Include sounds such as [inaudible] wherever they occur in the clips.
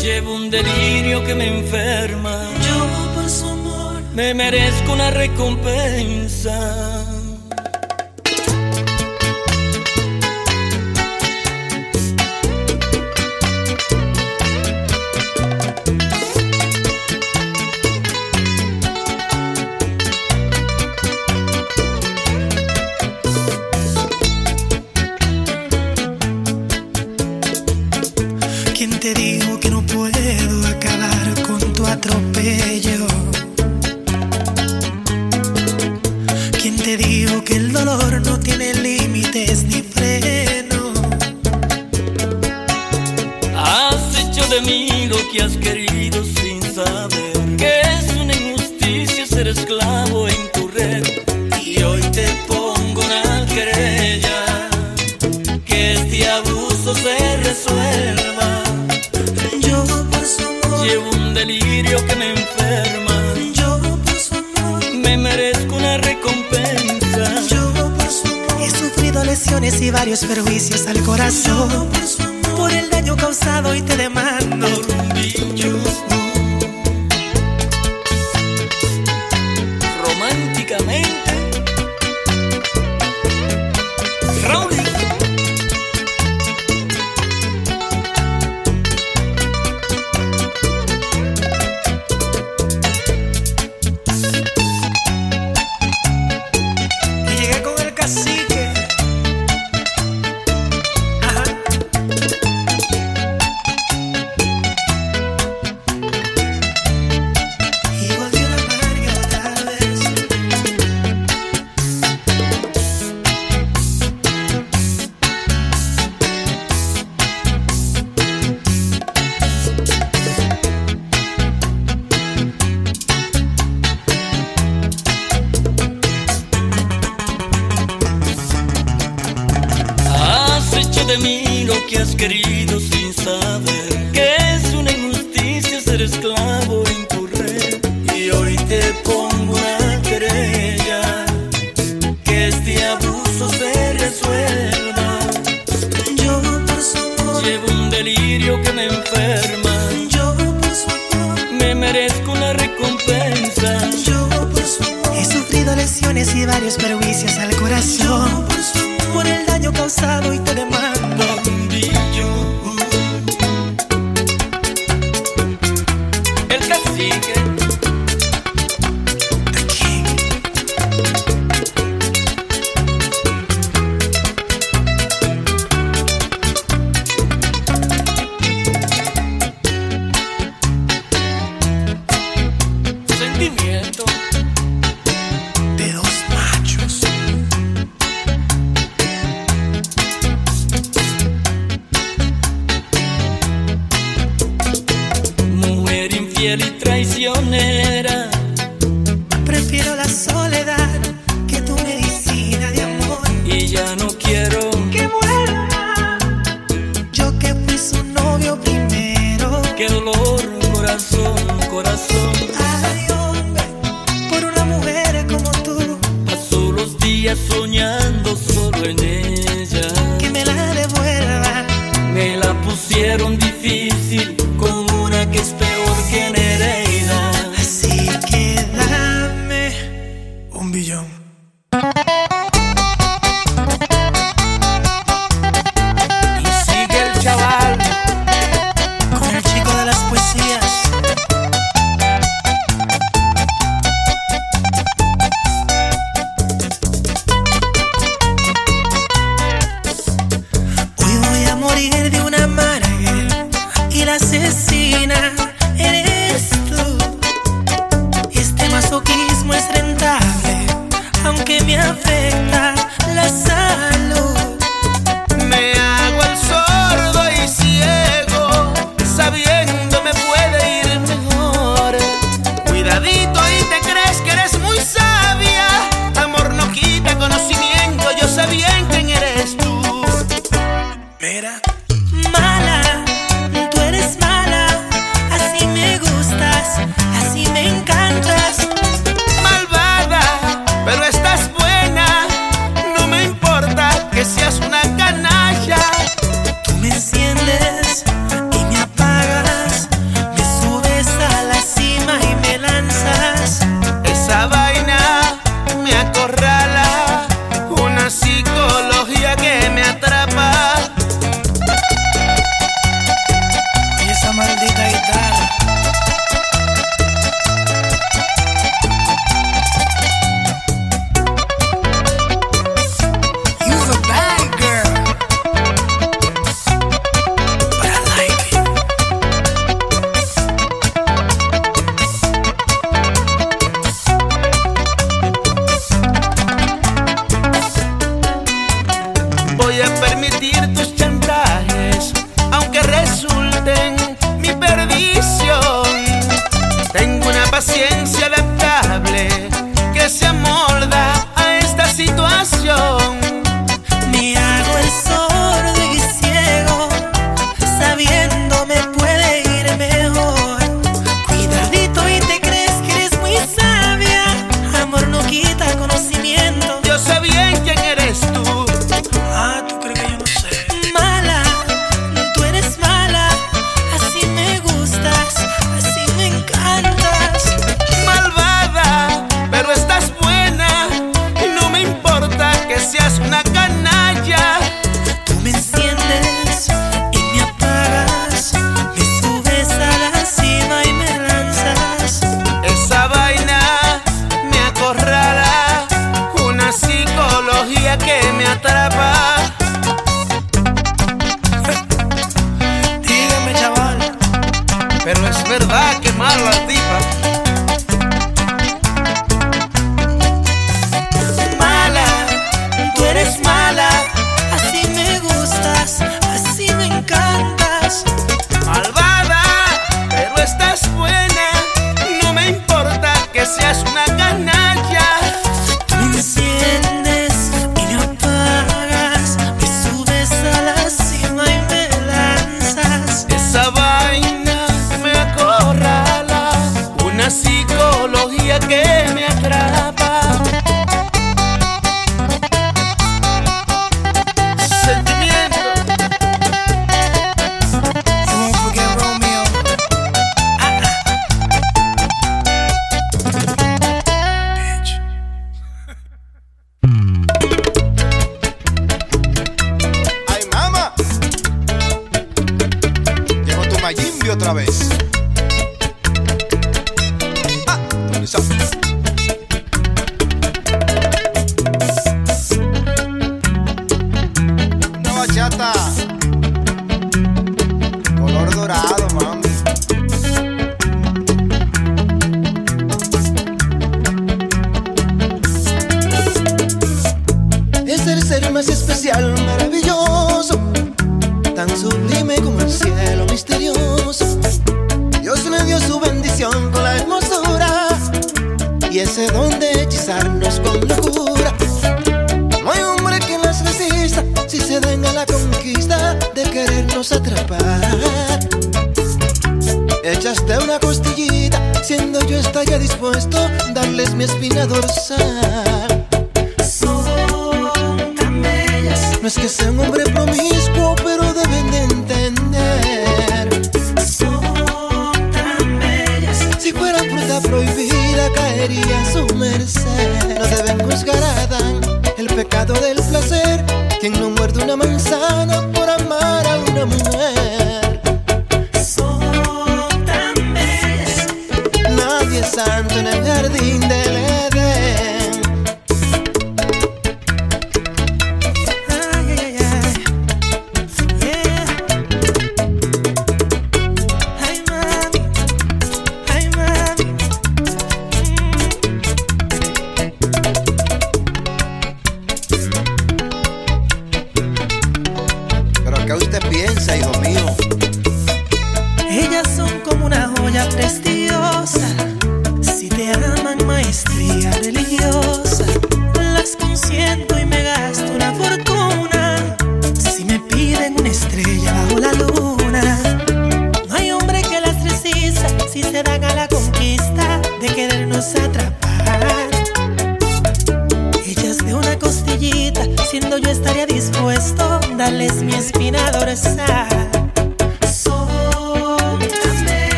Llevo un delirio que me enferma. Lloro por su amor. Me merezco una recompensa.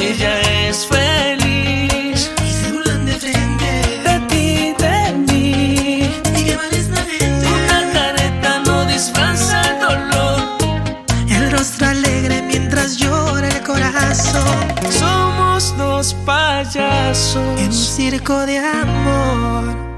Ella es feliz. Y se de ti, de mí. Una careta no disfraza el dolor. El rostro alegre mientras llora el corazón. Somos dos payasos. En un circo de amor.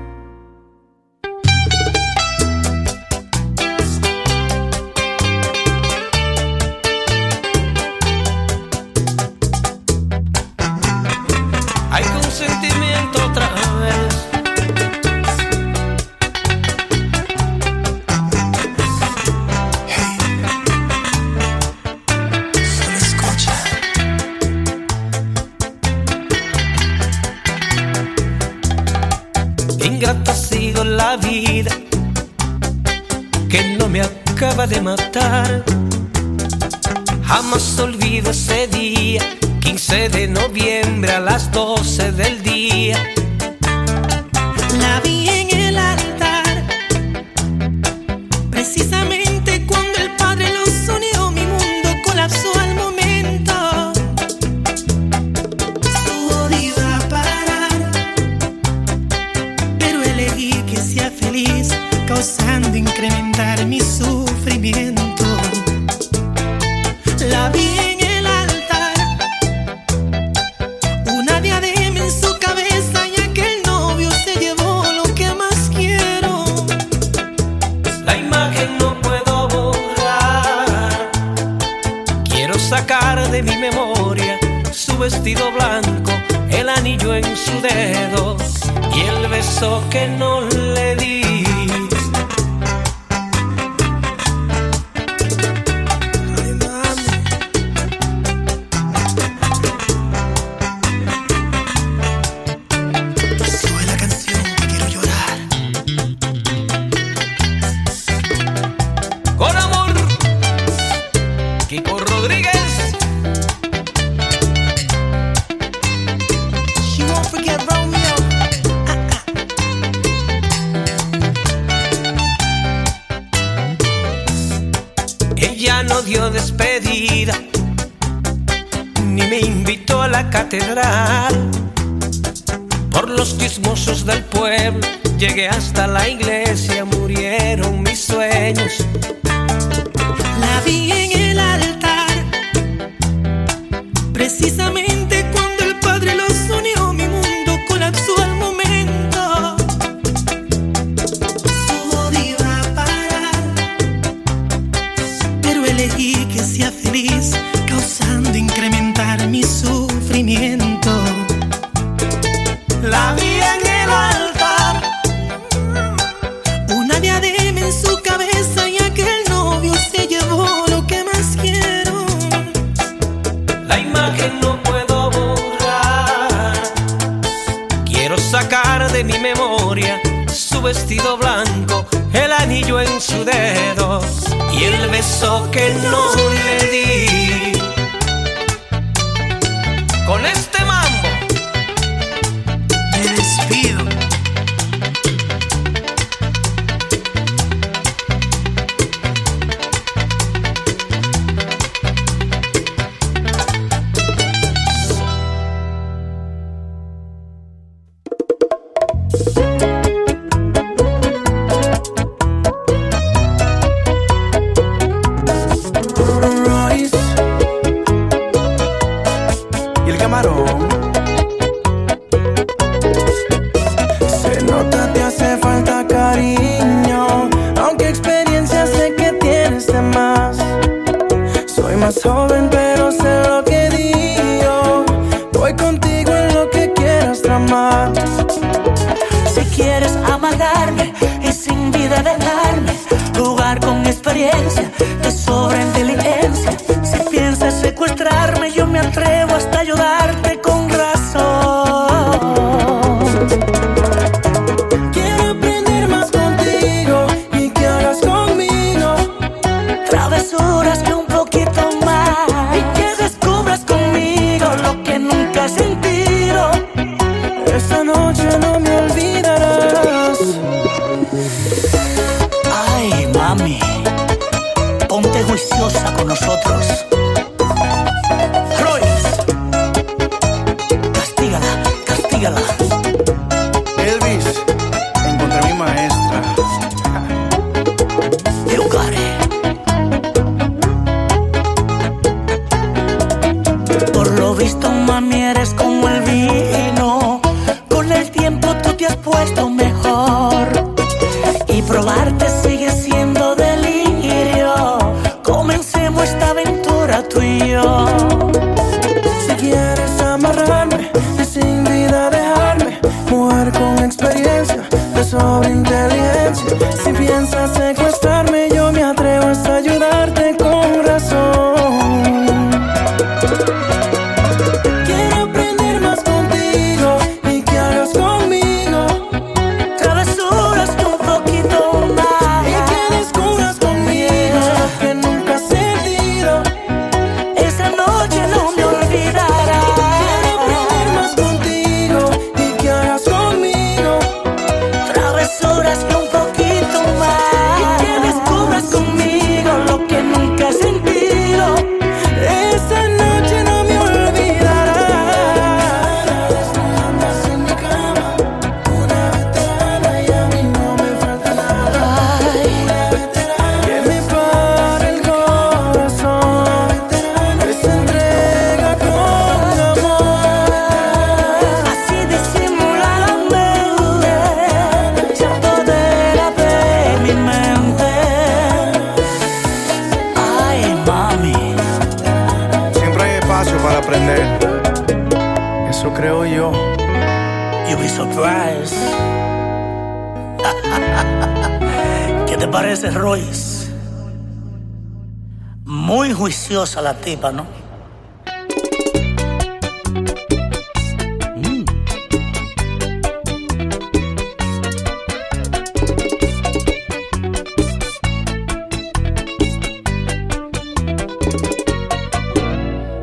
a la tipa, ¿no?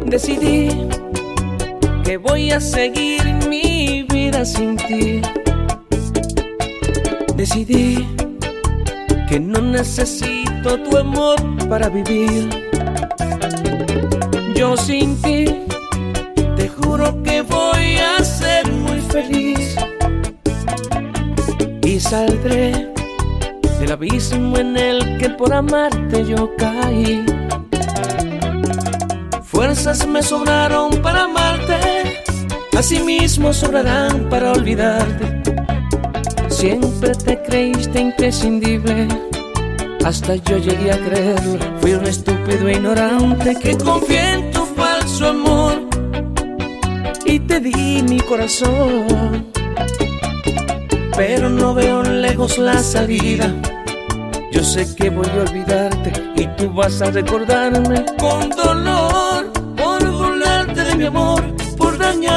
Decidí que voy a seguir mi vida sin ti. Decidí que no necesito tu amor para vivir. sobrarán para olvidarte. Siempre te creíste imprescindible, hasta yo llegué a creerlo. Fui un estúpido e ignorante que confié en tu falso amor y te di mi corazón. Pero no veo lejos la salida. Yo sé que voy a olvidarte y tú vas a recordarme con dolor por burlarte de mi amor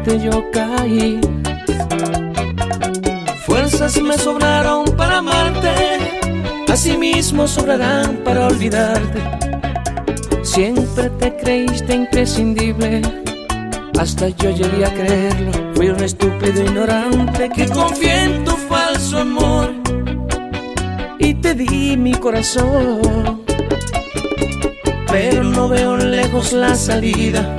verte yo caí. Fuerzas me sobraron para amarte, asimismo sobrarán para olvidarte. Siempre te creíste imprescindible, hasta yo llegué a creerlo. Fui un estúpido ignorante que confié en tu falso amor y te di mi corazón. Pero no veo lejos la salida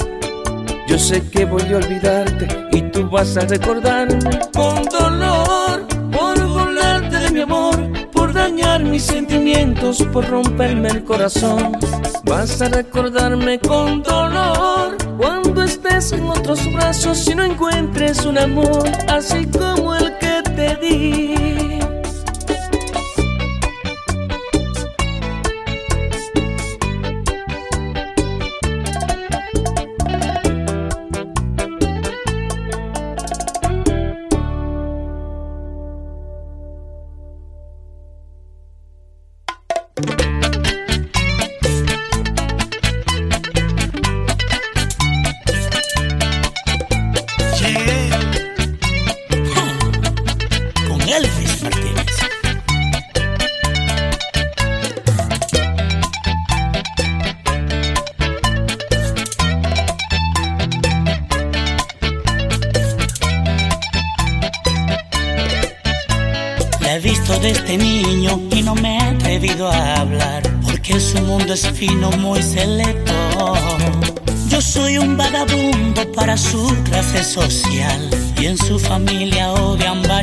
yo sé que voy a olvidarte y tú vas a recordarme con dolor por volarte de mi amor, por dañar mis sentimientos, por romperme el corazón. Vas a recordarme con dolor cuando estés en otros brazos y no encuentres un amor así como el que te di.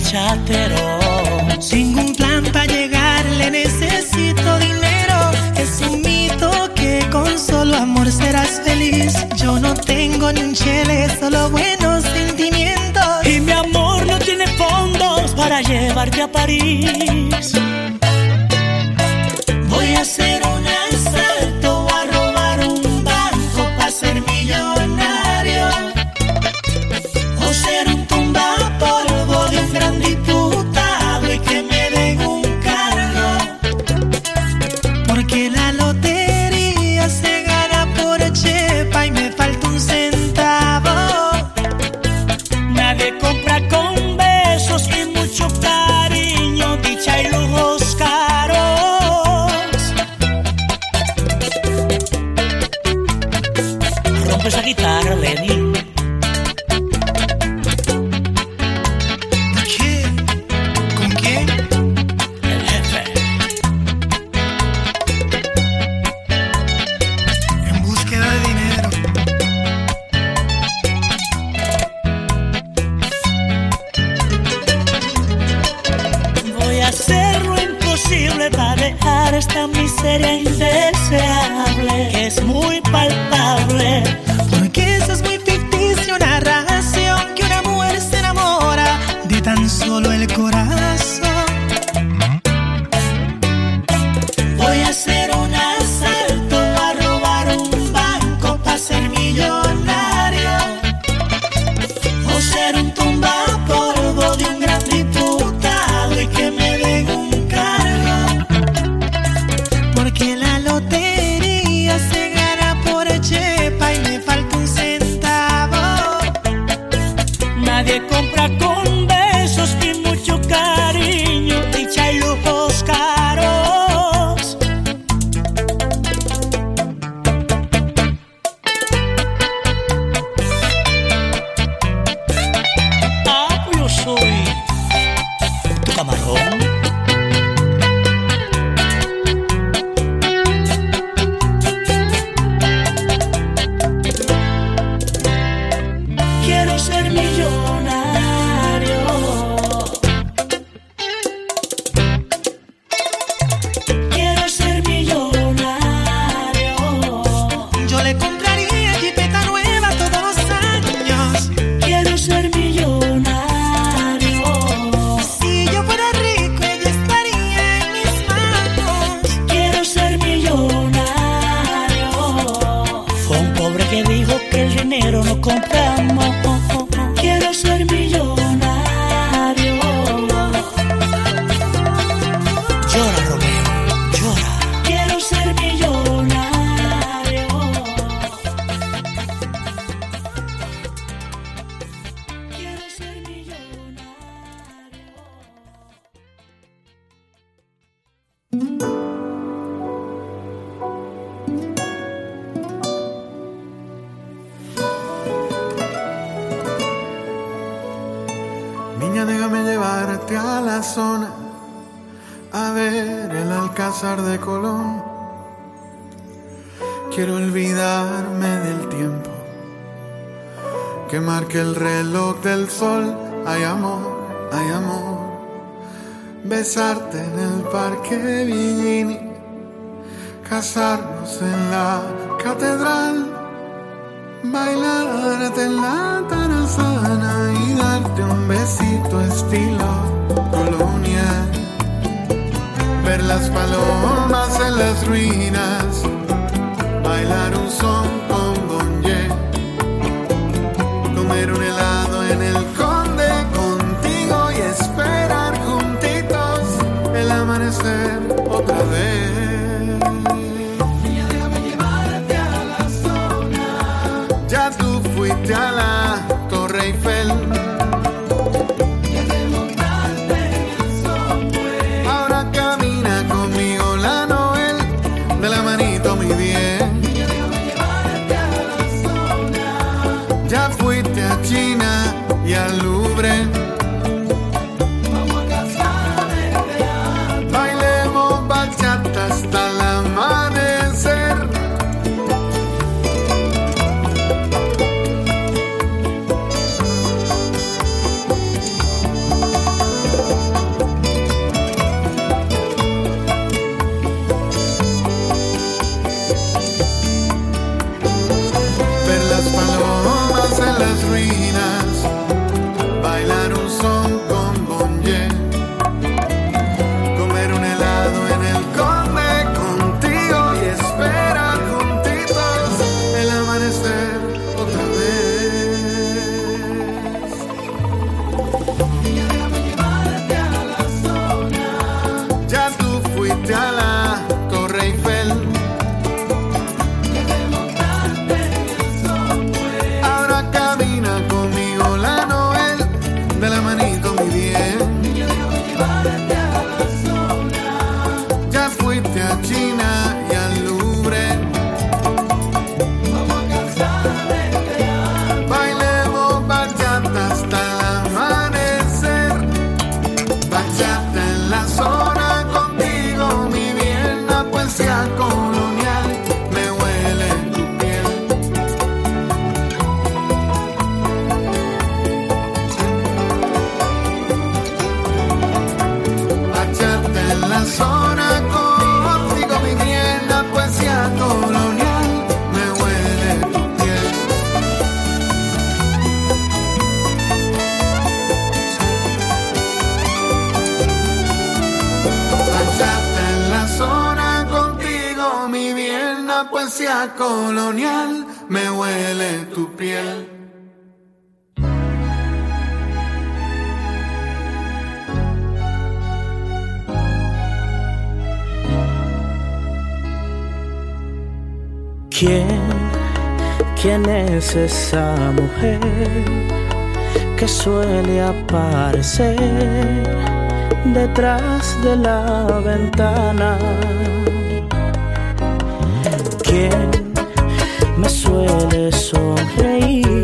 i chate esta miseria indeseable que es muy palpable. colonial me huele tu piel. ¿Quién, quién es esa mujer que suele aparecer detrás de la ventana? ¿Quién? suele sonreír.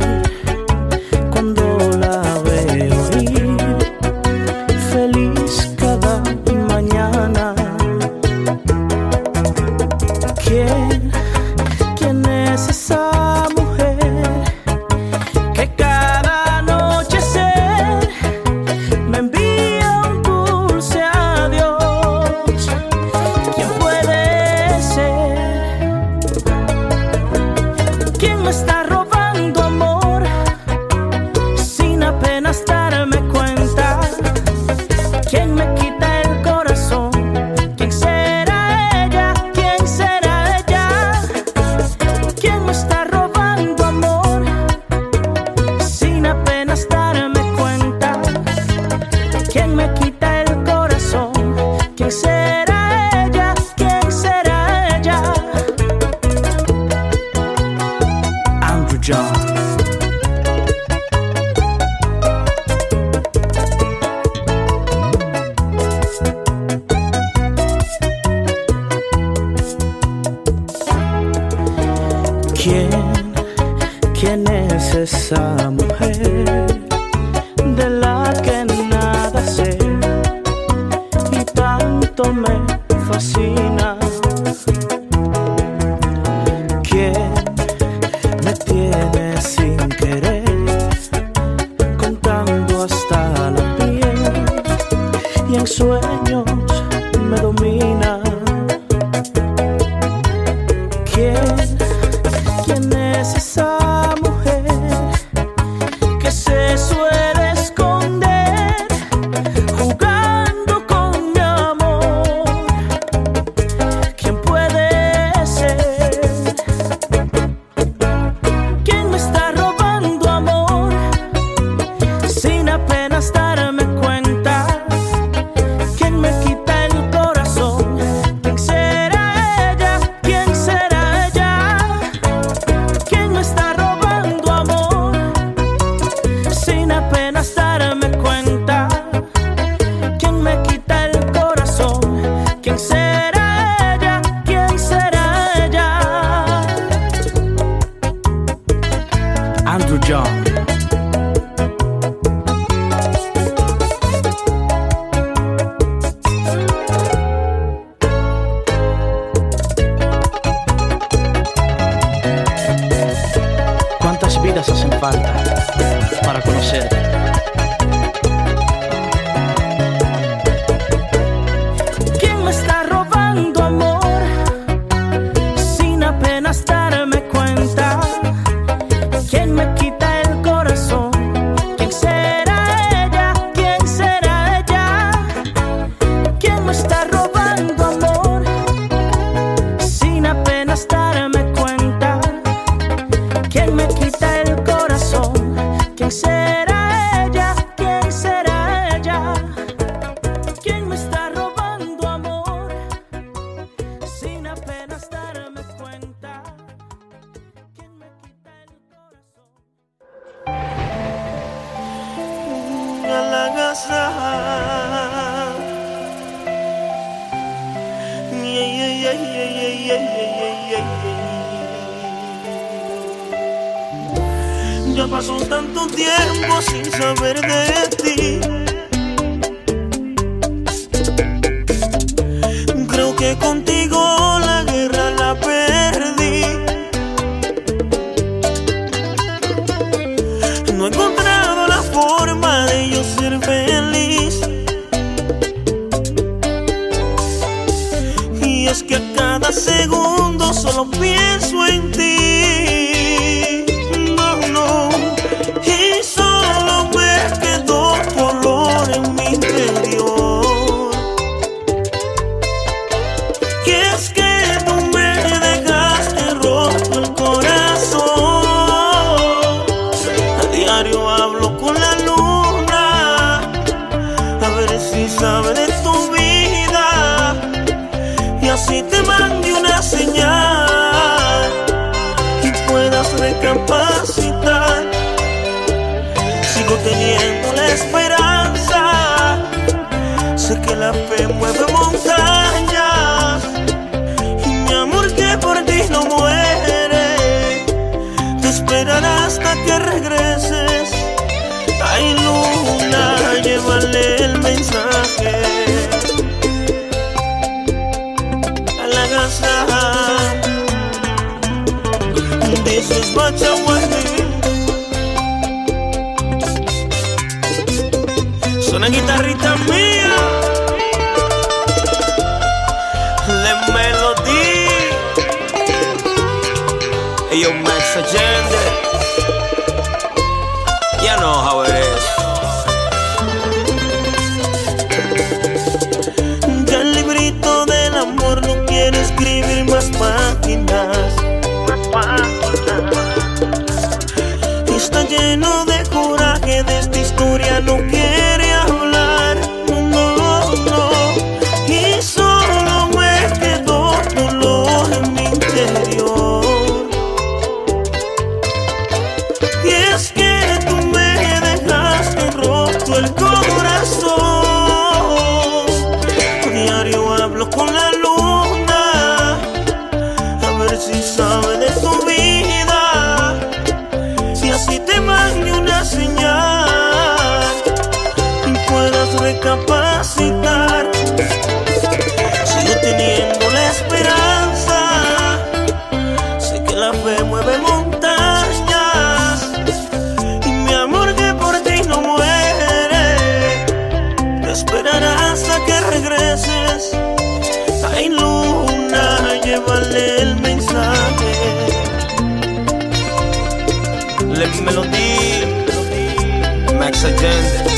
agenda.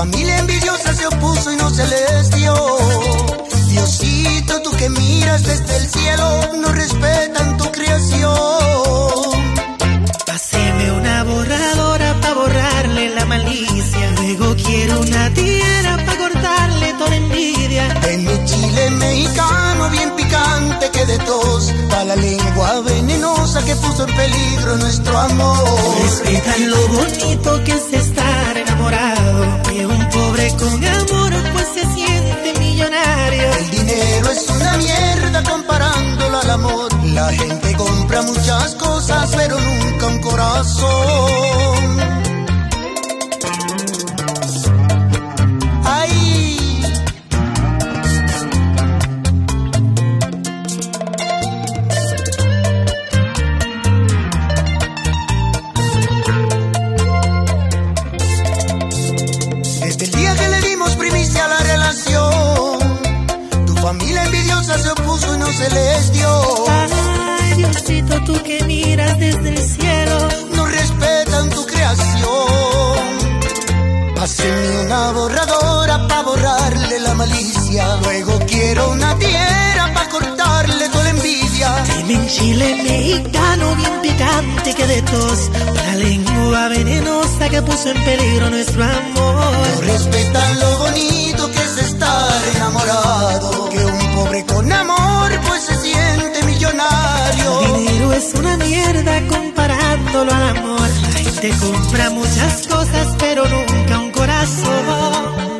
familia envidiosa se opuso y no se les dio. Diosito, tú que miras desde el cielo, no respetan tu creación. Haceme una borradora para borrarle la malicia. Luego quiero una tierra para cortarle toda envidia. De mi chile mexicano bien picante que de tos. Pa' la lengua venenosa que puso en peligro nuestro amor. Respetan lo bonito que se con amor pues se siente millonaria. El dinero es una mierda comparándolo al amor. La gente compra muchas cosas, pero nunca un corazón. ataque de tos, la lengua venenosa que puso en peligro nuestro amor. No respetan lo bonito que es estar enamorado, que un pobre con amor pues se siente millonario. El dinero es una mierda comparándolo al amor. La gente compra muchas cosas pero nunca un corazón.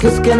Cause can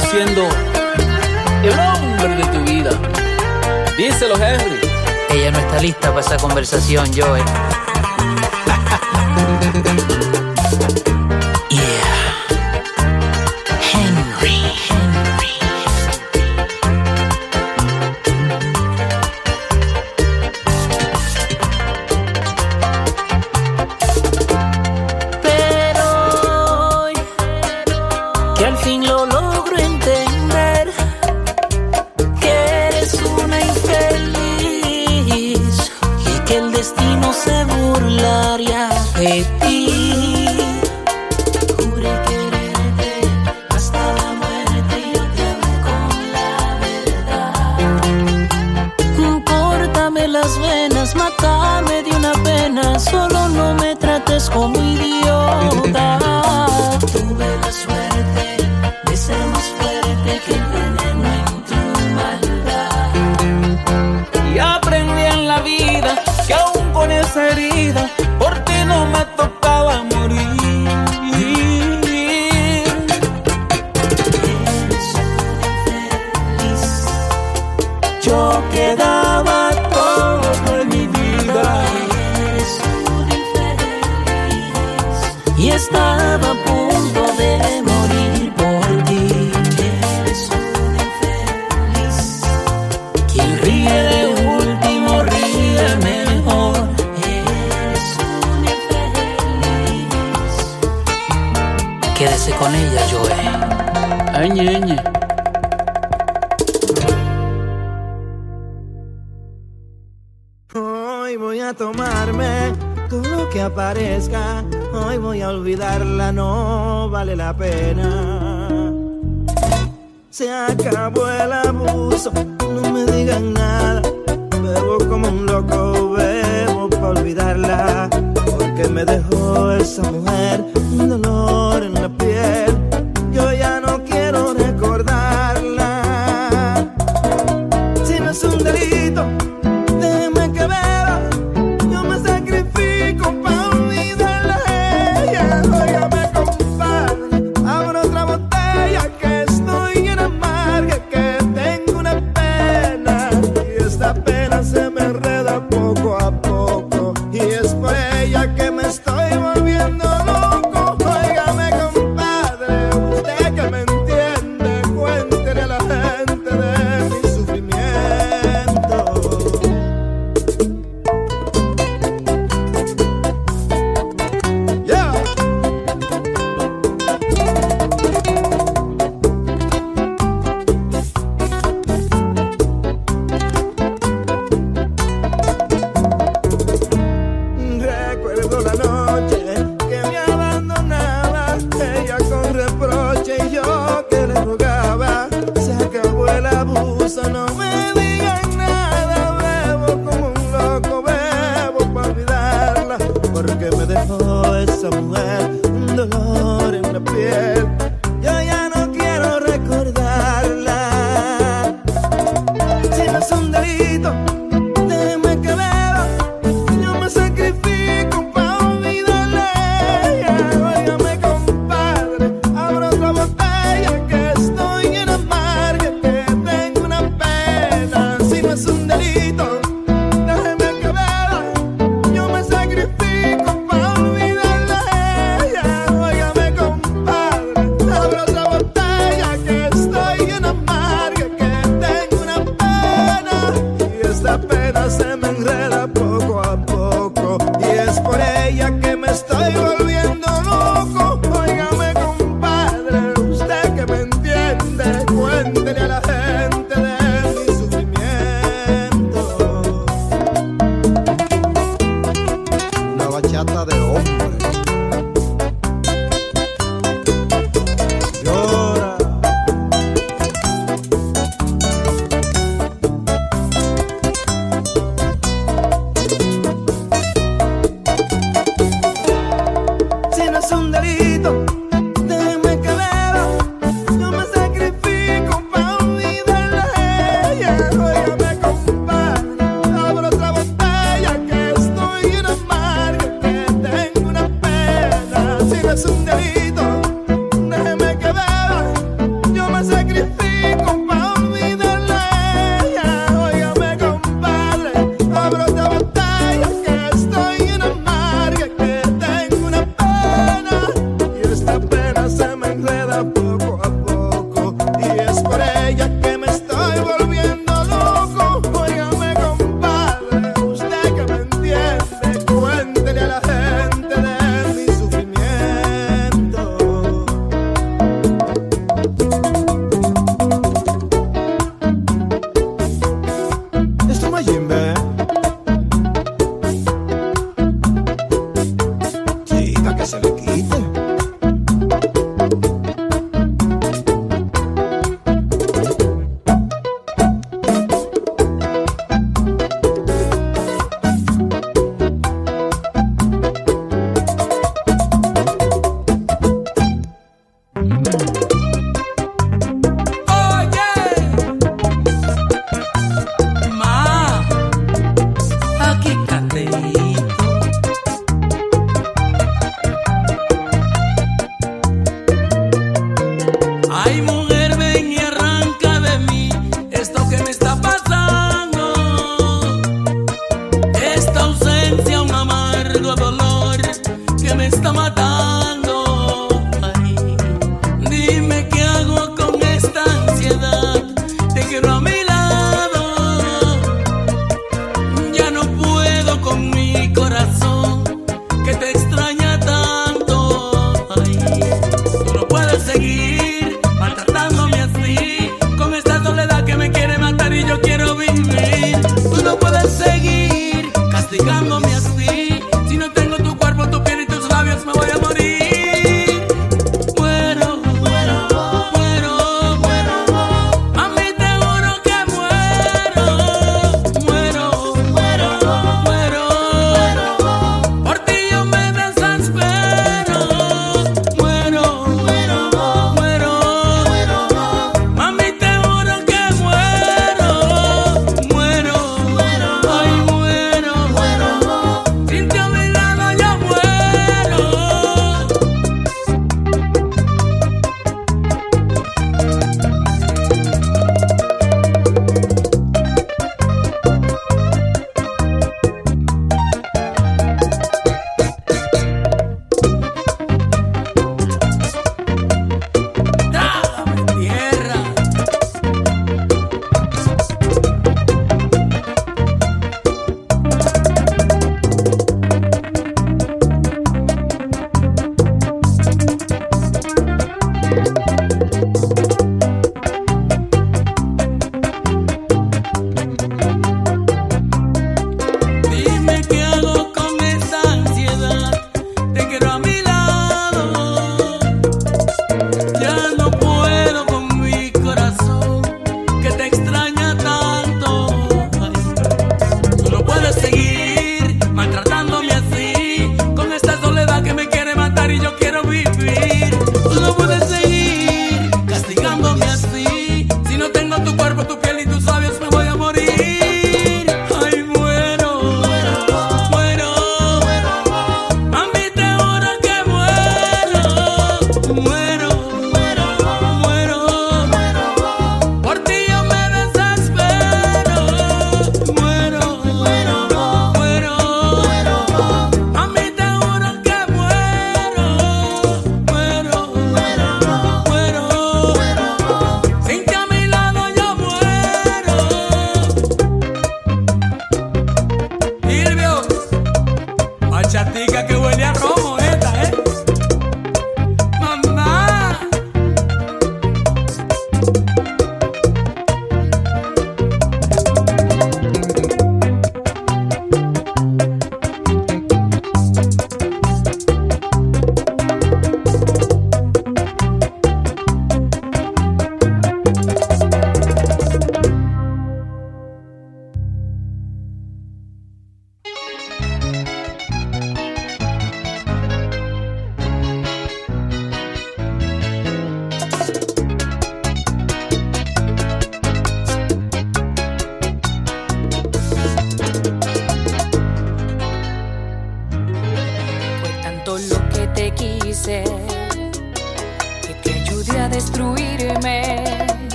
siendo el hombre de tu vida. Díselo, Henry. Ella no está lista para esa conversación, Joey. [laughs]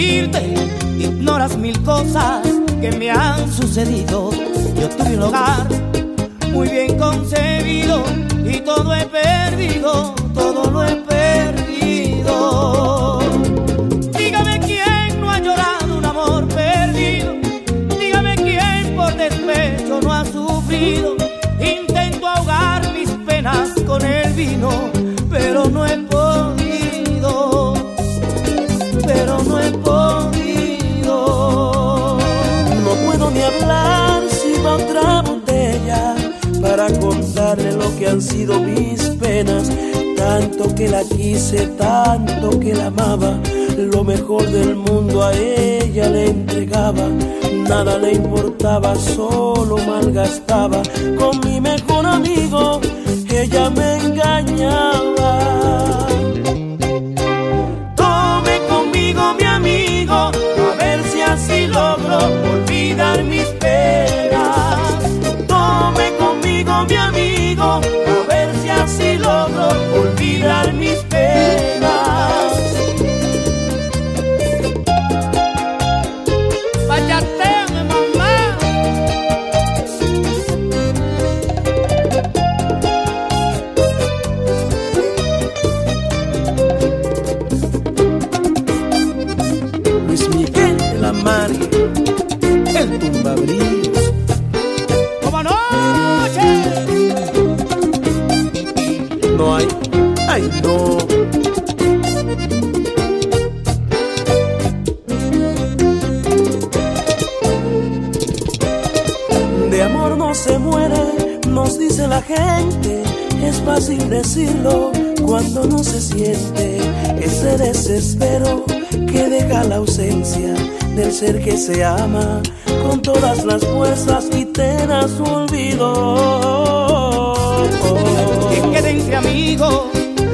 ignoras mil cosas que me han sucedido. Yo tuve un hogar muy bien concebido y todo he perdido, todo lo he perdido. Dígame quién no ha llorado un amor perdido, dígame quién por despecho no ha sufrido. Intento ahogar mis penas con el vino, han sido mis penas. Tanto que la quise, tanto que la amaba. Lo mejor del mundo a ella le entregaba. Nada le importaba, solo malgastaba. Con mi mejor amigo, ella me engañaba. Tome conmigo, mi amigo, a ver si así logro olvidar mis penas. Tome conmigo, mi amigo, olvidar Es fácil decirlo cuando no se siente ese desespero que deja la ausencia del ser que se ama con todas las fuerzas y te da su olvido. Que quede entre amigos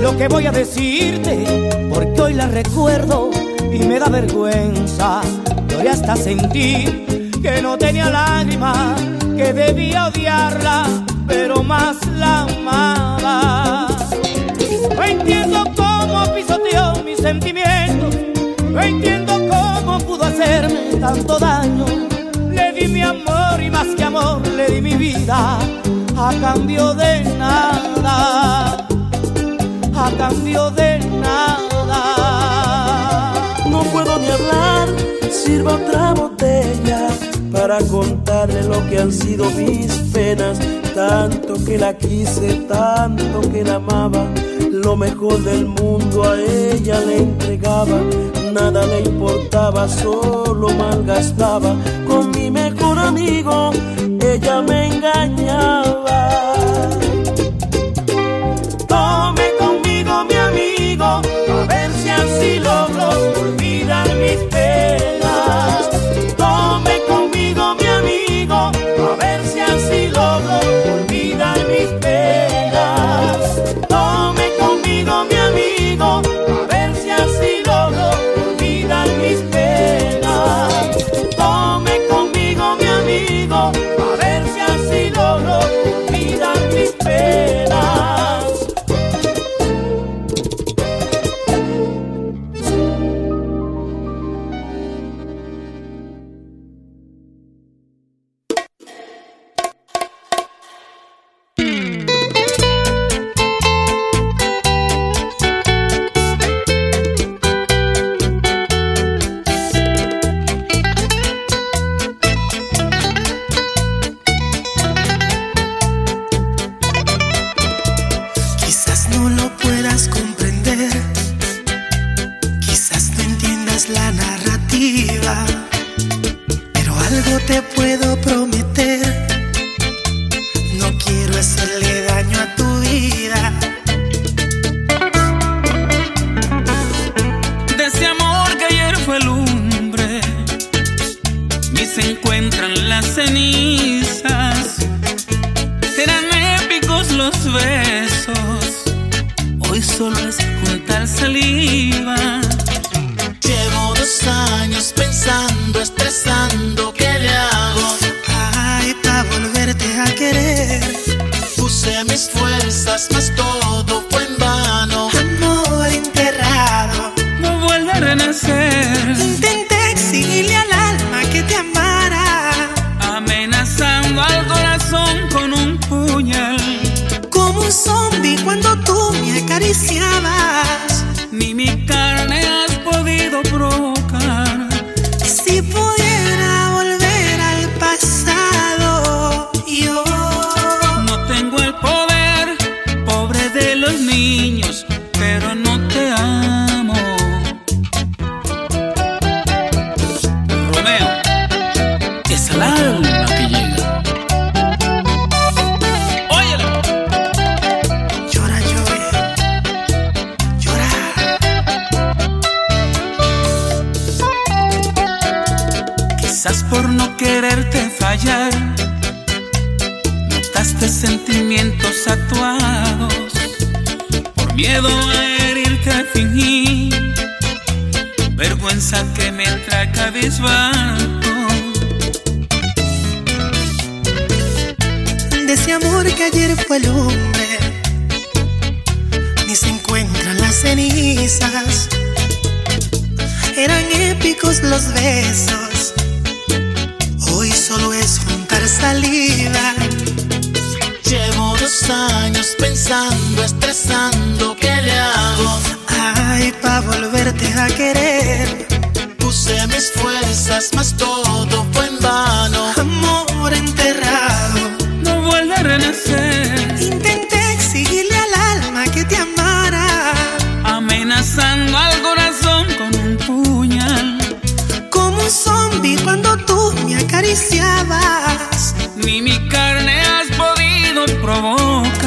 lo que voy a decirte, porque hoy la recuerdo y me da vergüenza. Lloré hasta sentir que no tenía lágrimas, que debía odiarla, pero más la amaba. No entiendo cómo pisoteó mis sentimientos, no entiendo cómo pudo hacerme tanto daño. Le di mi amor y más que amor le di mi vida a cambio de nada, a cambio de nada. No puedo ni hablar, sirva otra botella para contarle lo que han sido mis penas. Tanto que la quise, tanto que la amaba, lo mejor del mundo a ella le entregaba. Nada le importaba, solo malgastaba. Con mi mejor amigo, ella me engañaba. Ese amor que ayer fue lumbre, ni se encuentran las cenizas. Eran épicos los besos, hoy solo es juntar saliva. Llevo dos años pensando, estresando, ¿qué le hago? Ay, pa' volverte a querer. Puse mis fuerzas, mas todo fue en vano. Amor enterrado. Vuelve a renacer. Intenté exigirle al alma que te amara. Amenazando al corazón con un puñal. Como un zombie cuando tú me acariciabas. Ni mi carne has podido provocar.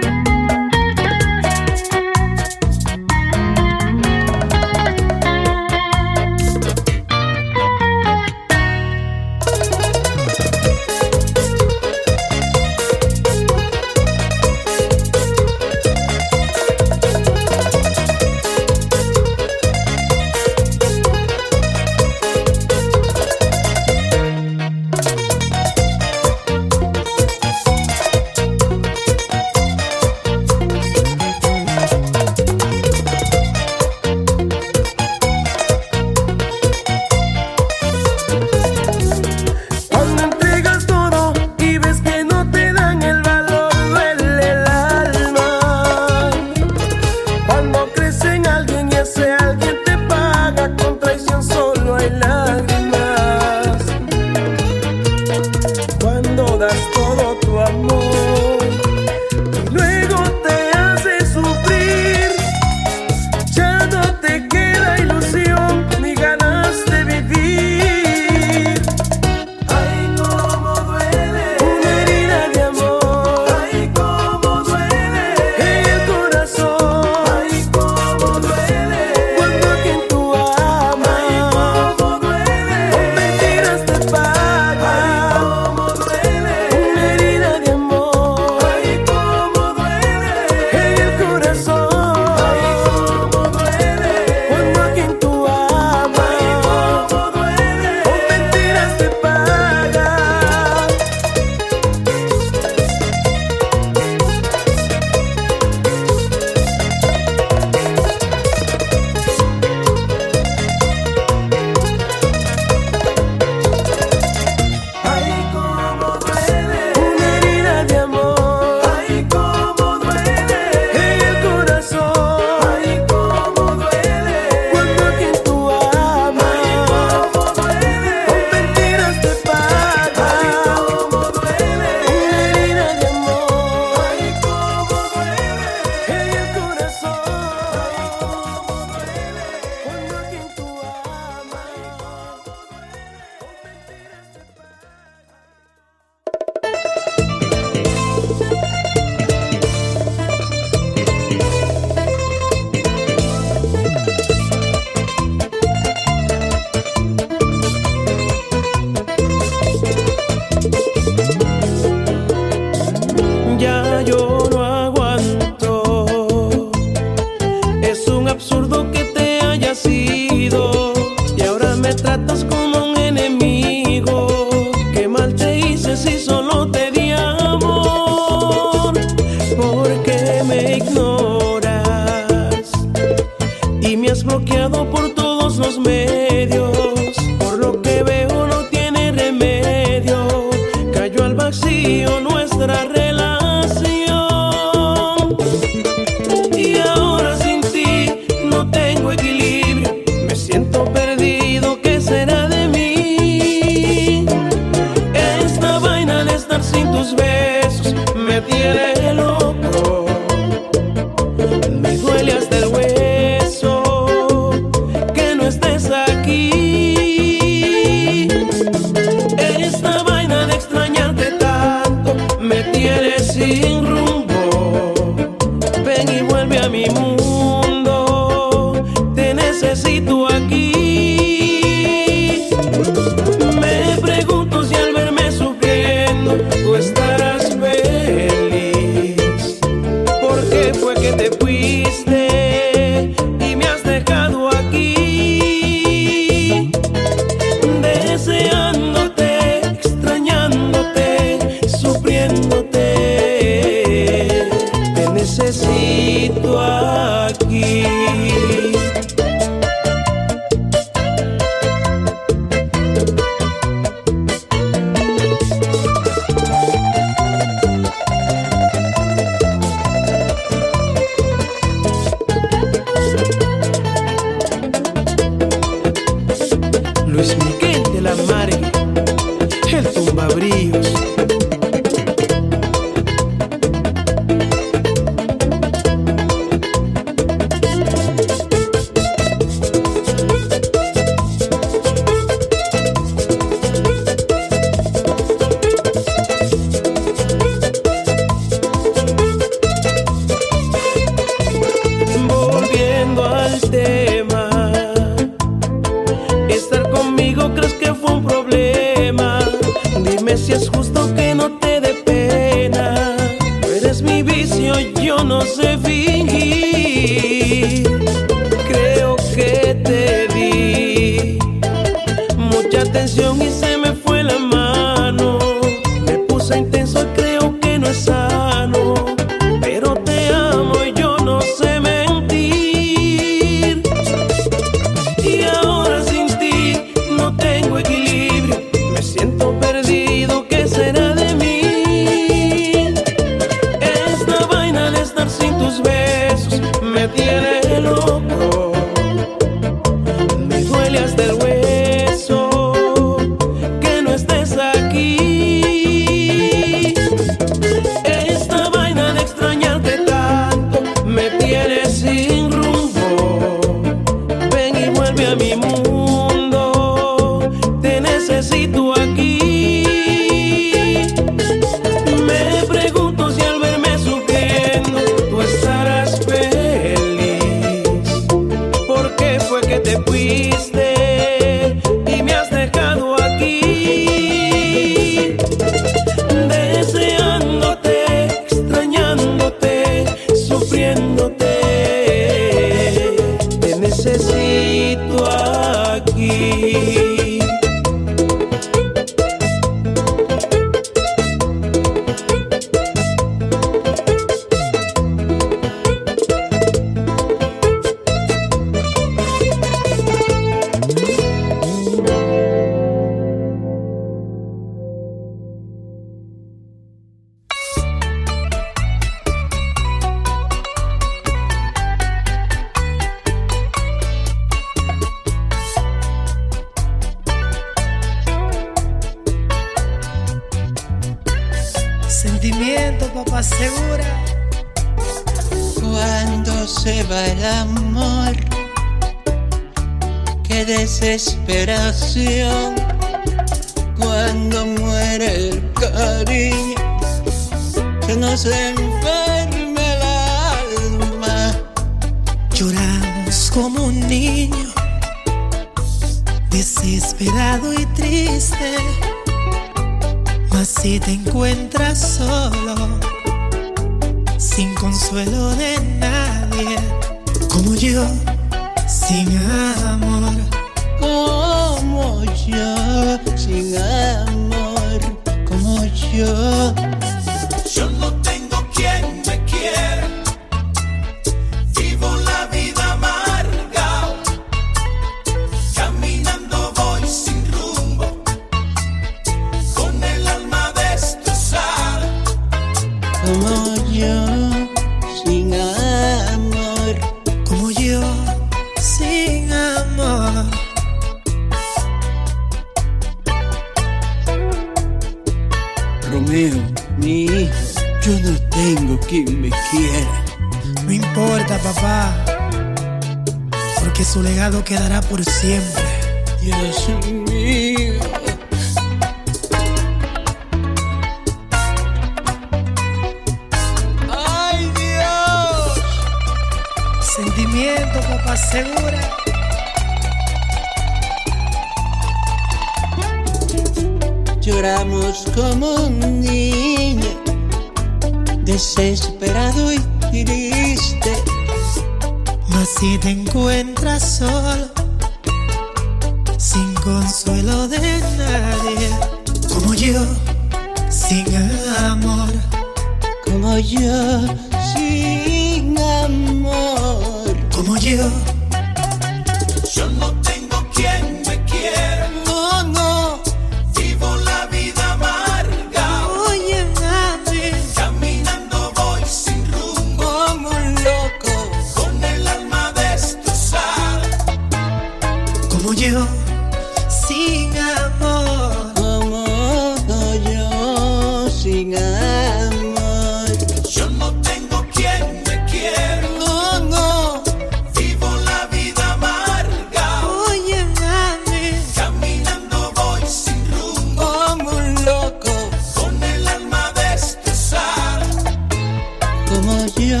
como yo,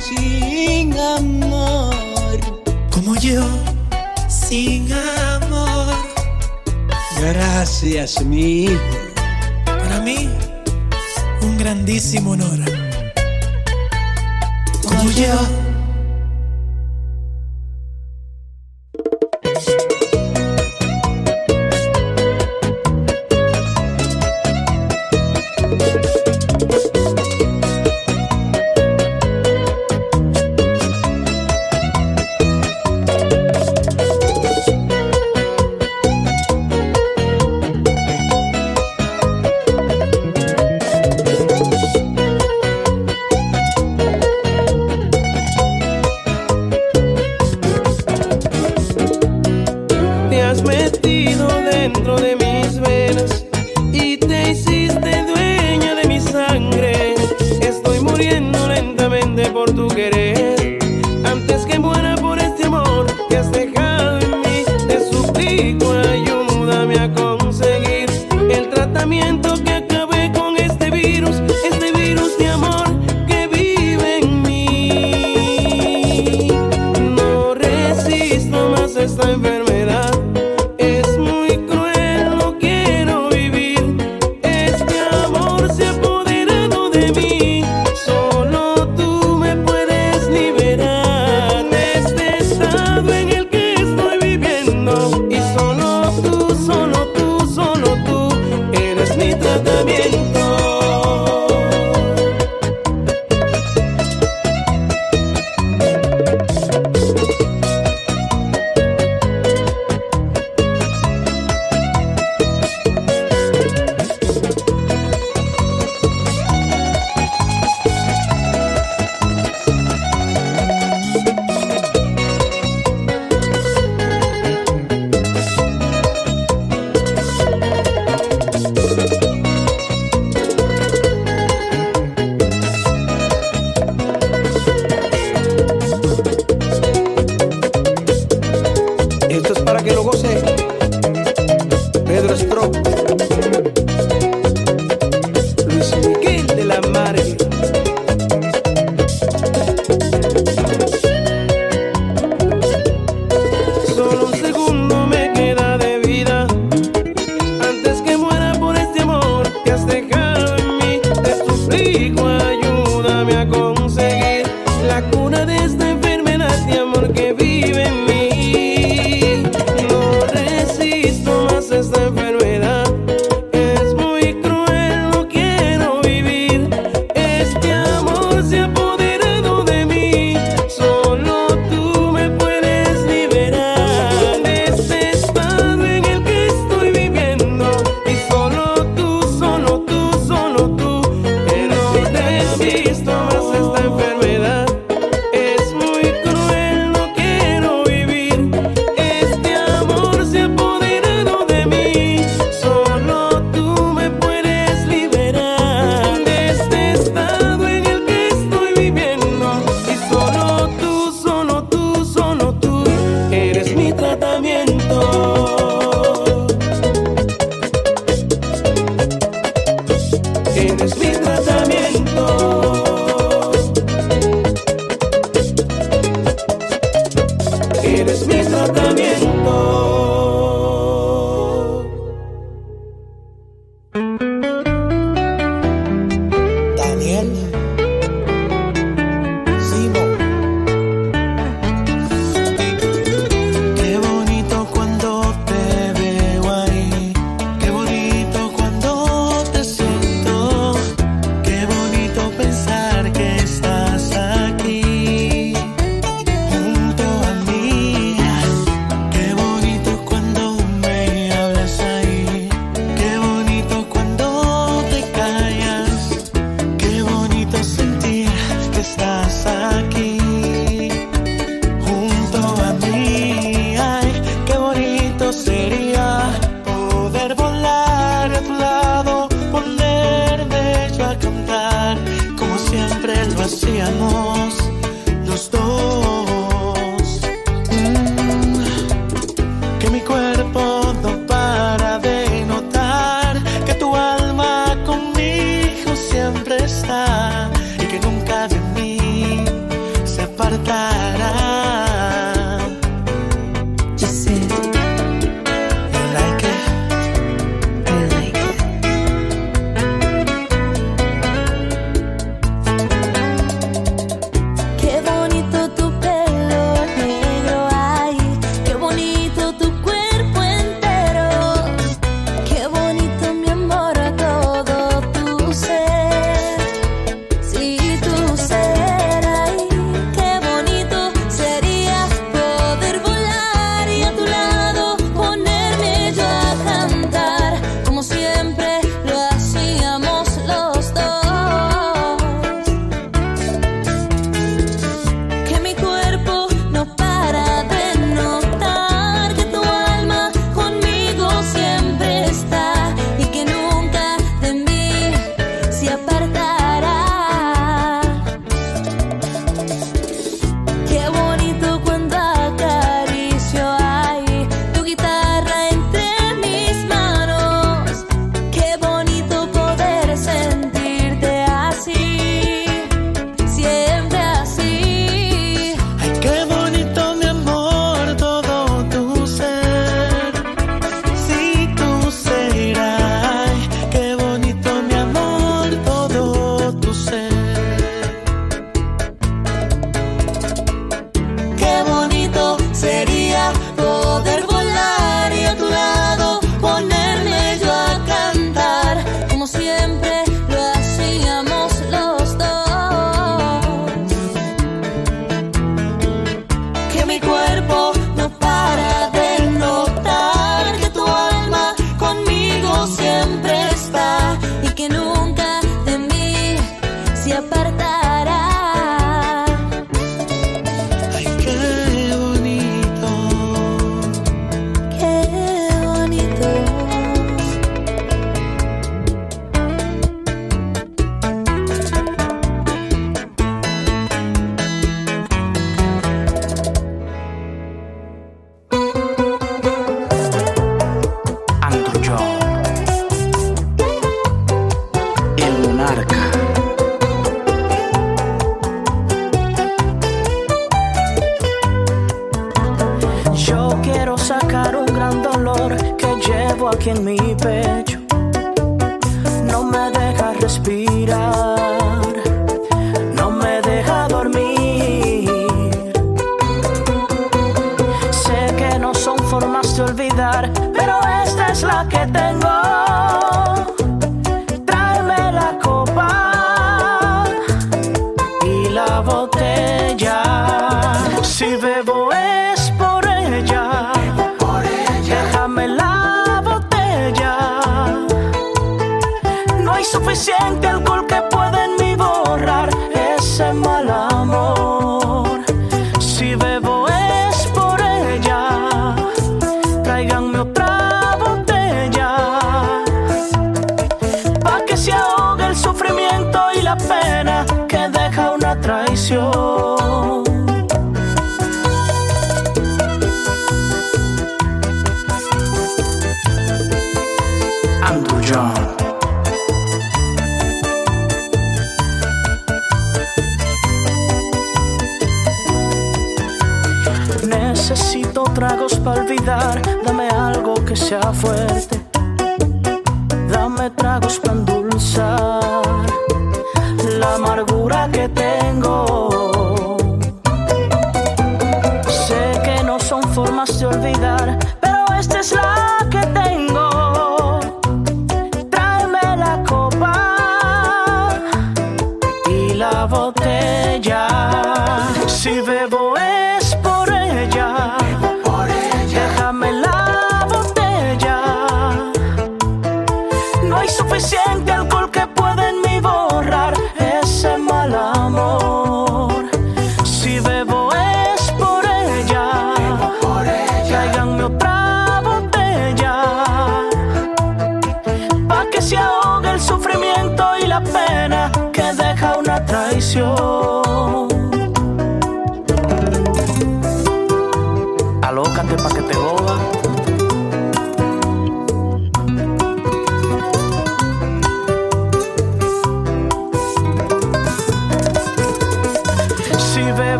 sin amor. Como yo, sin amor. Gracias, mi hijo. Para mí, un grandísimo honor. Como, como yo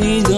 que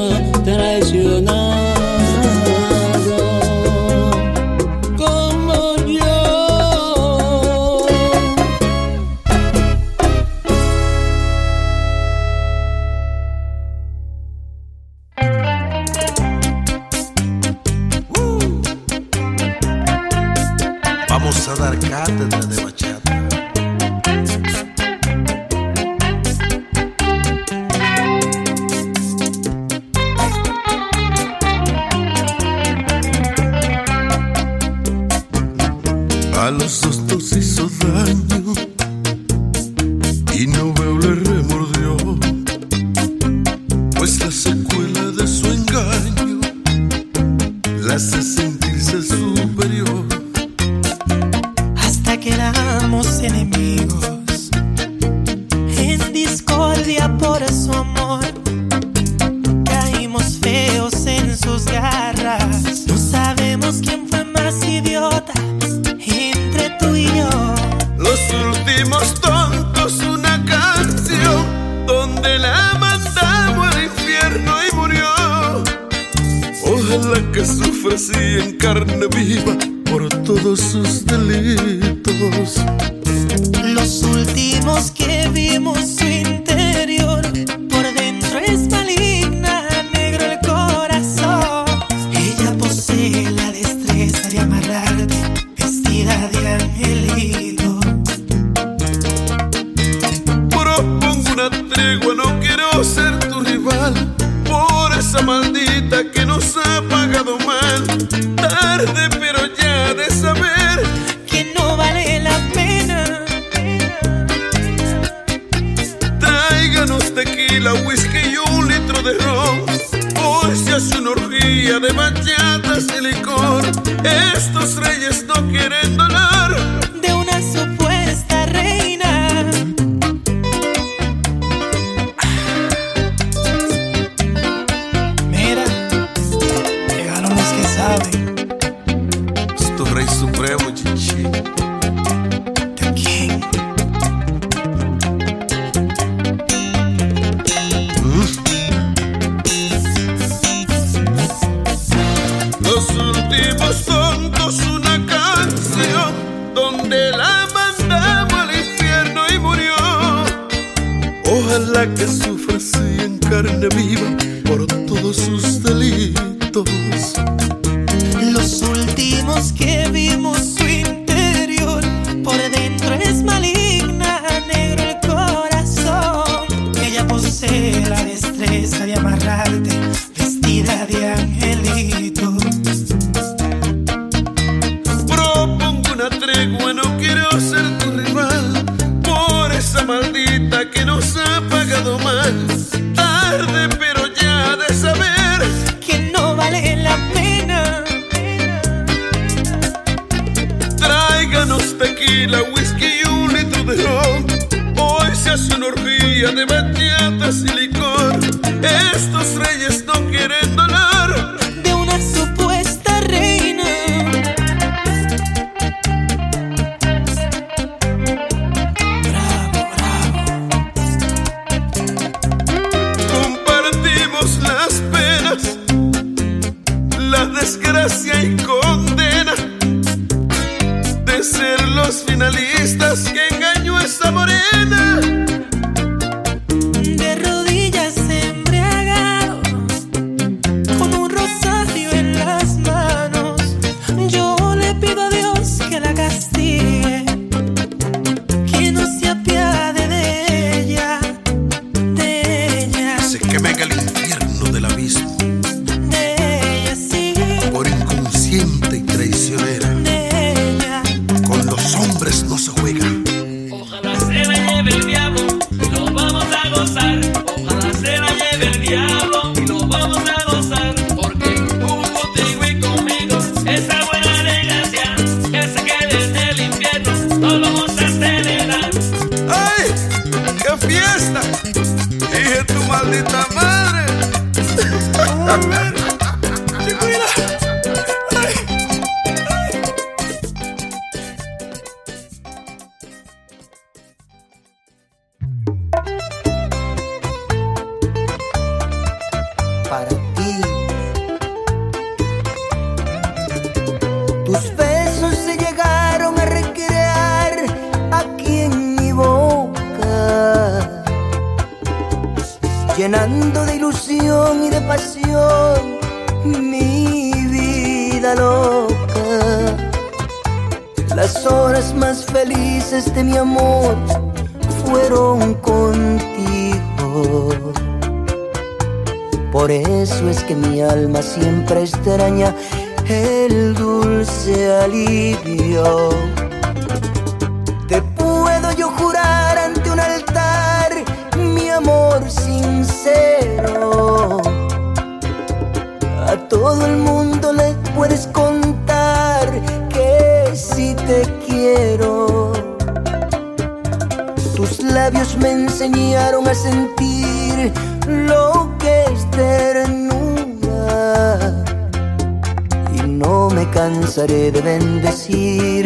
cansaré de bendecir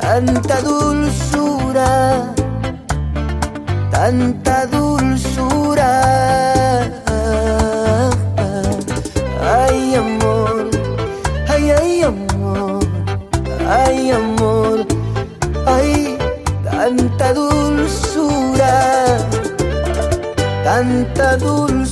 tanta dulzura, tanta dulzura. Ay amor, ay ay amor, ay amor, ay tanta dulzura, tanta dulzura.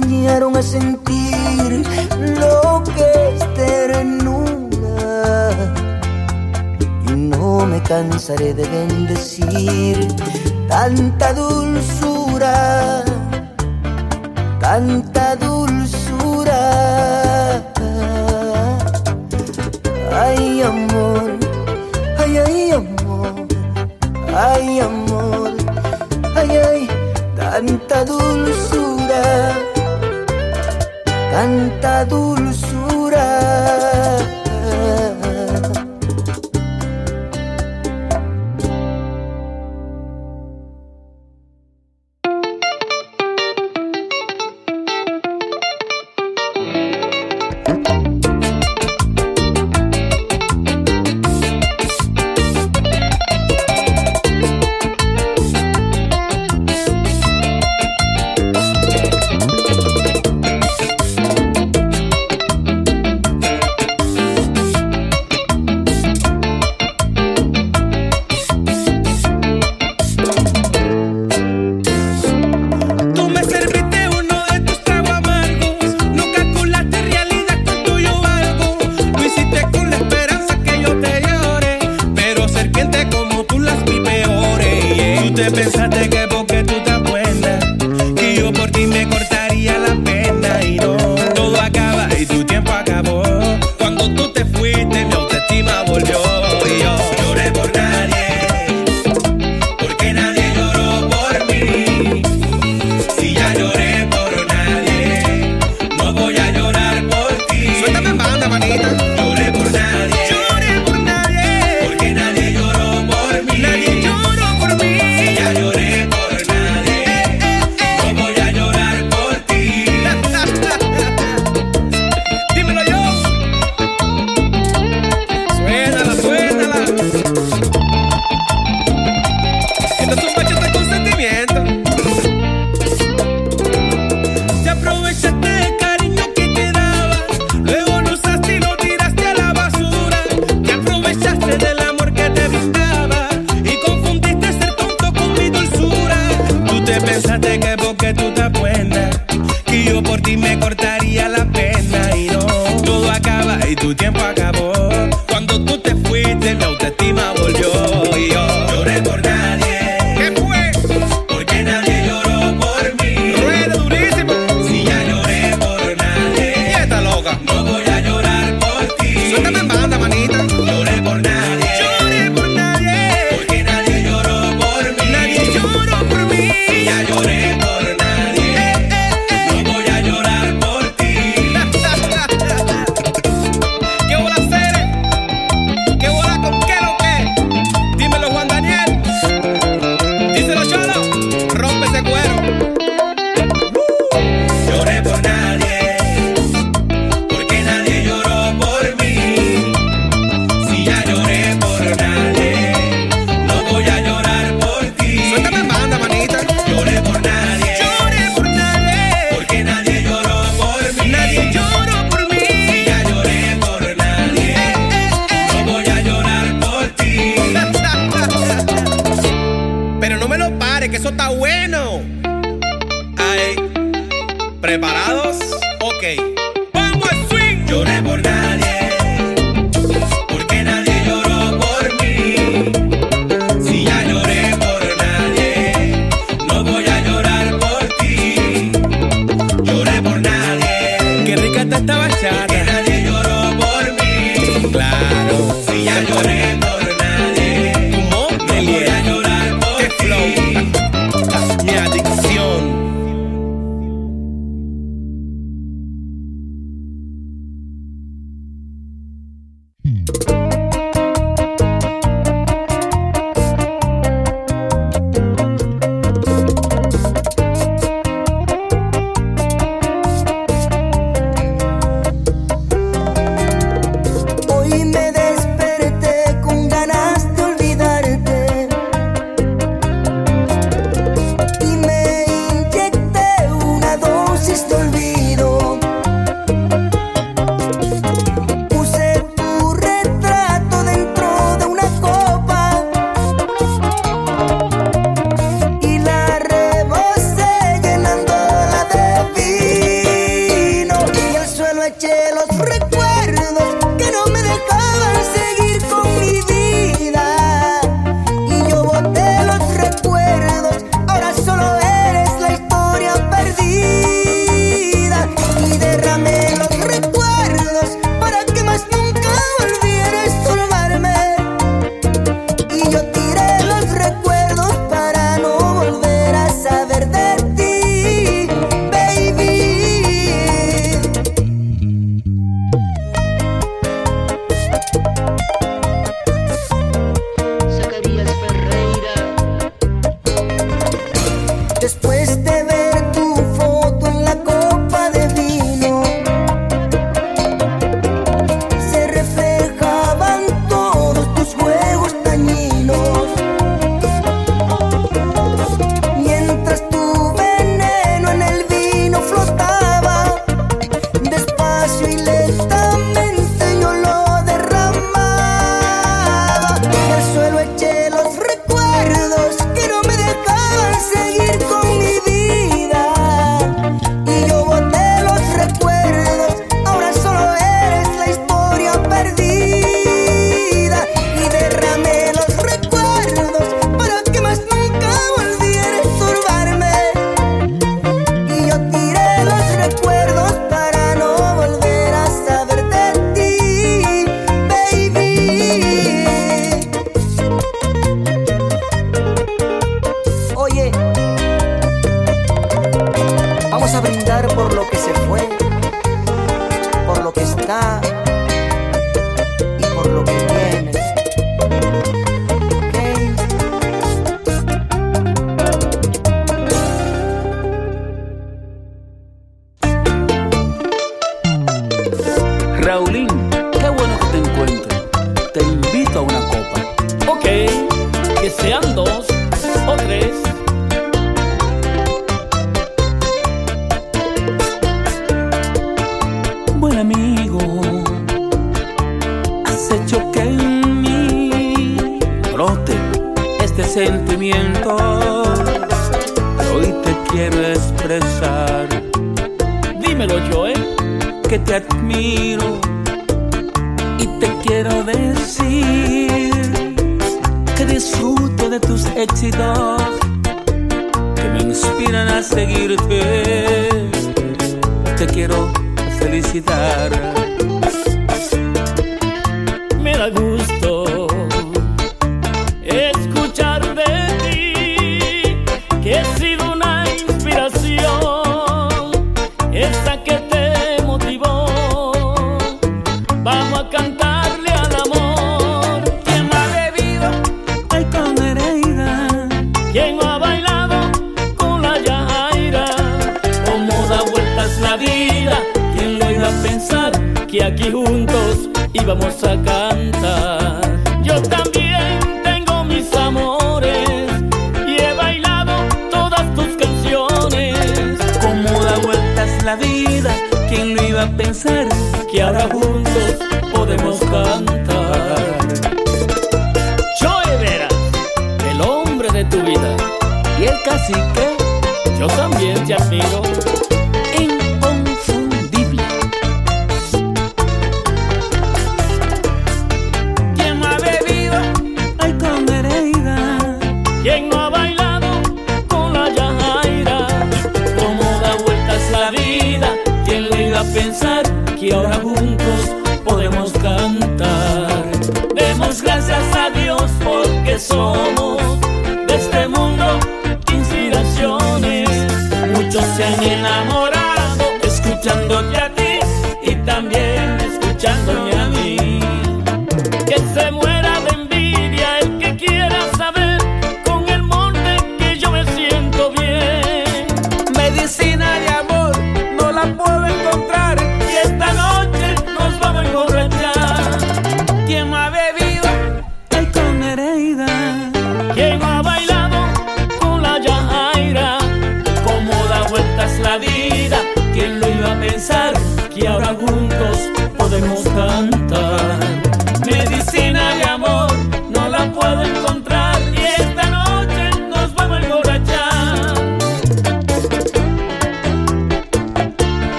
enseñaron a sentir lo que es ternura. Y no me cansaré de bendecir tanta dulzura, tanta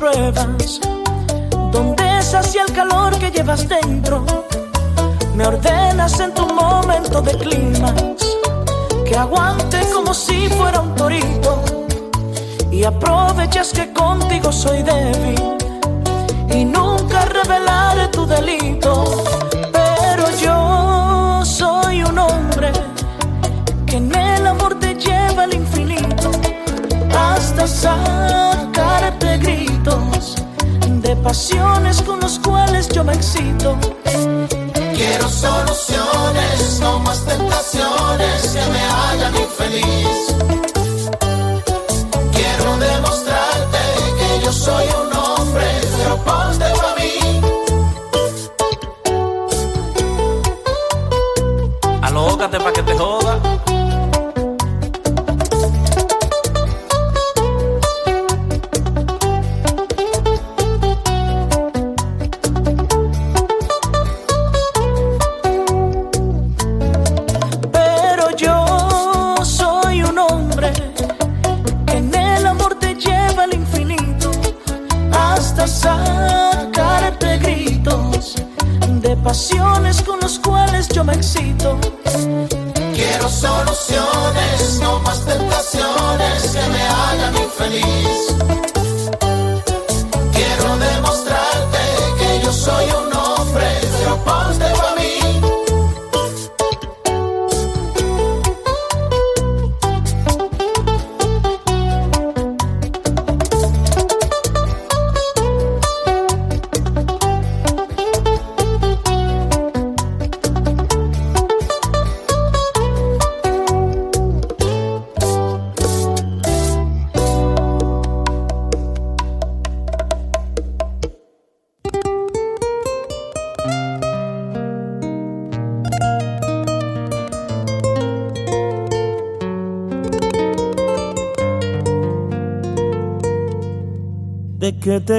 pruebas. ¿Dónde es así el calor que llevas dentro? Me ordenas en tu momento de clima que aguante como si fuera un torito. Y aprovechas que contigo soy débil y nunca revelaré tu delito. Pero yo soy un hombre que en el amor te lleva al infinito hasta saber de pasiones con los cuales yo me excito. Quiero soluciones, no más tentaciones que me hagan infeliz. Quiero demostrarte que yo soy un hombre, pero ponte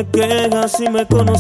¿De qué te quejas si me conociste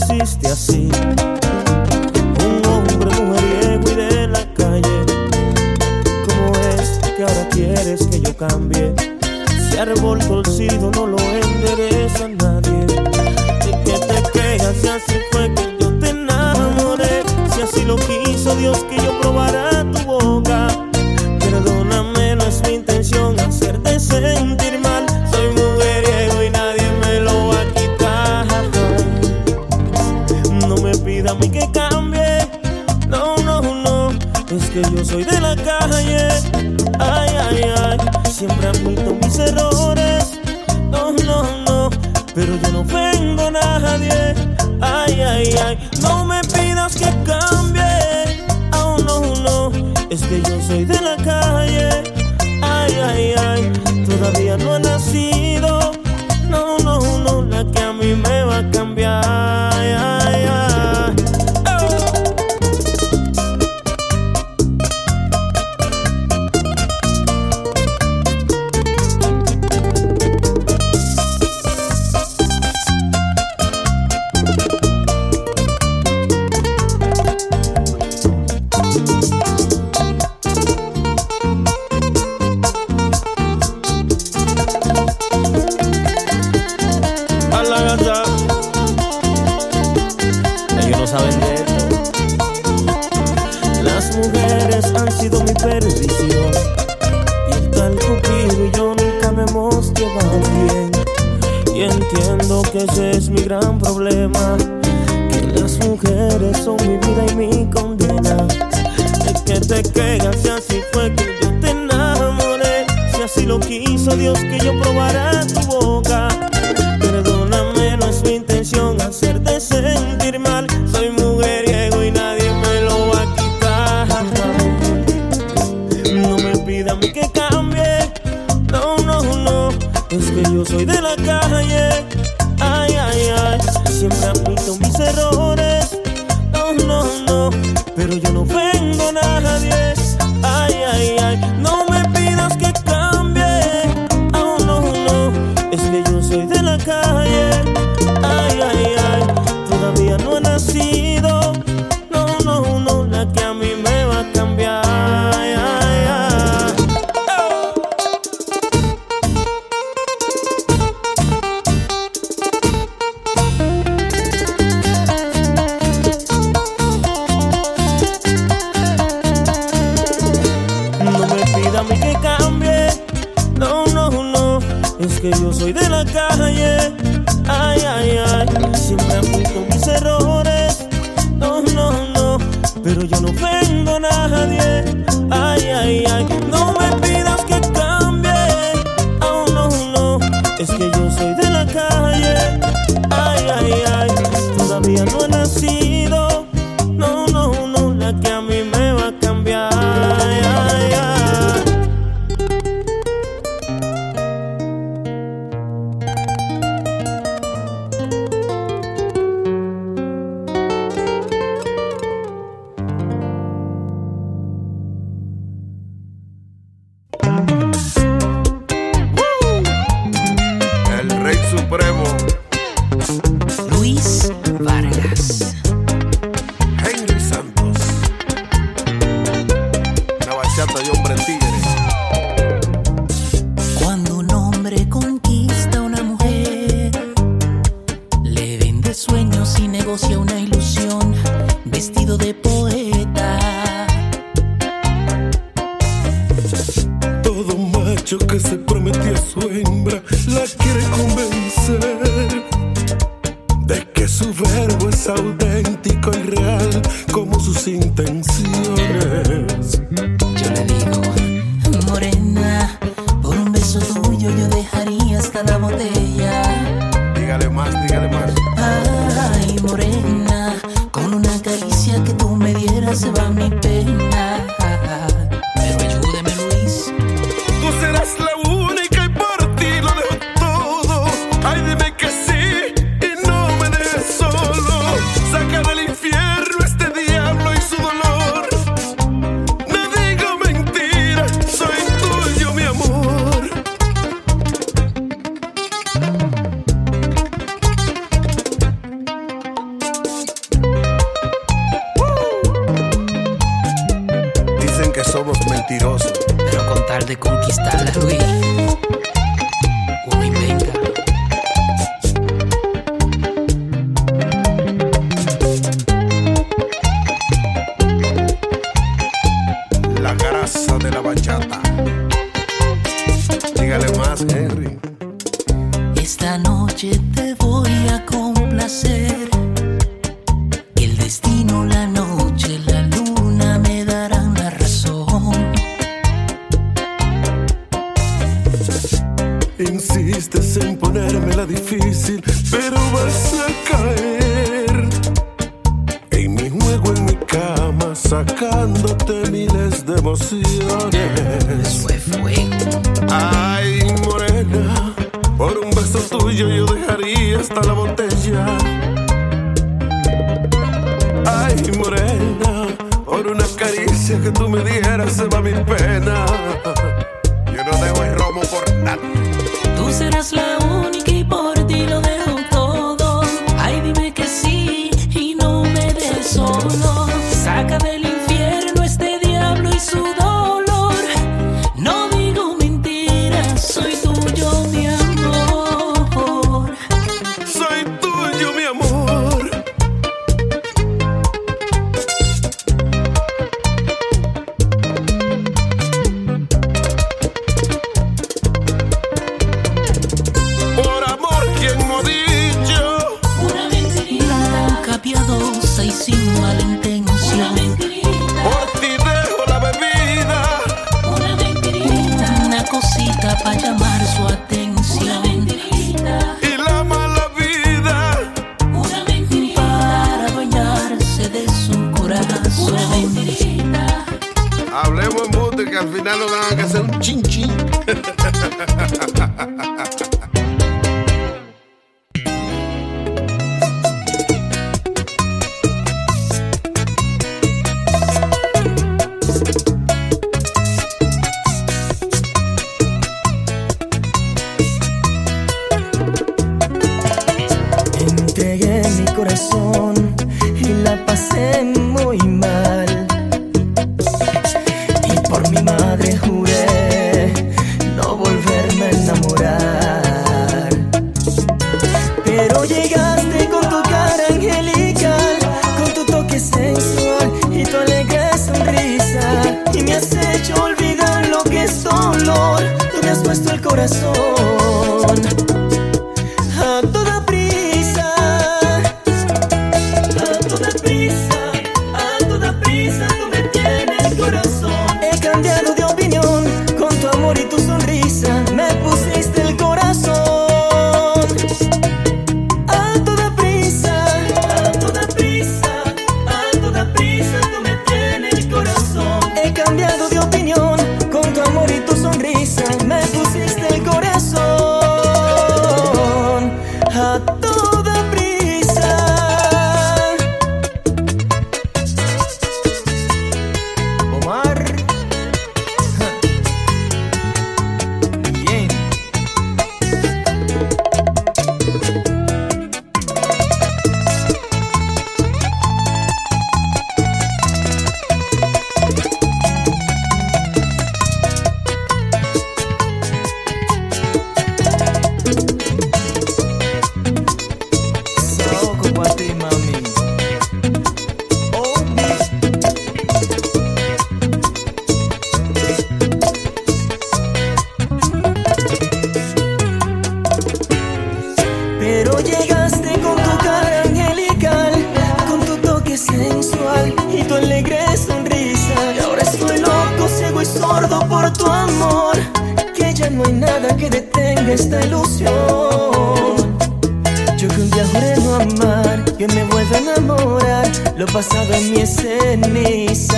lo pasado en mis cenizas.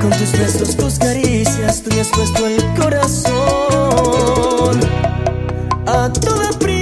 Con tus besos, tus caricias, tú me has puesto el corazón a toda prisa.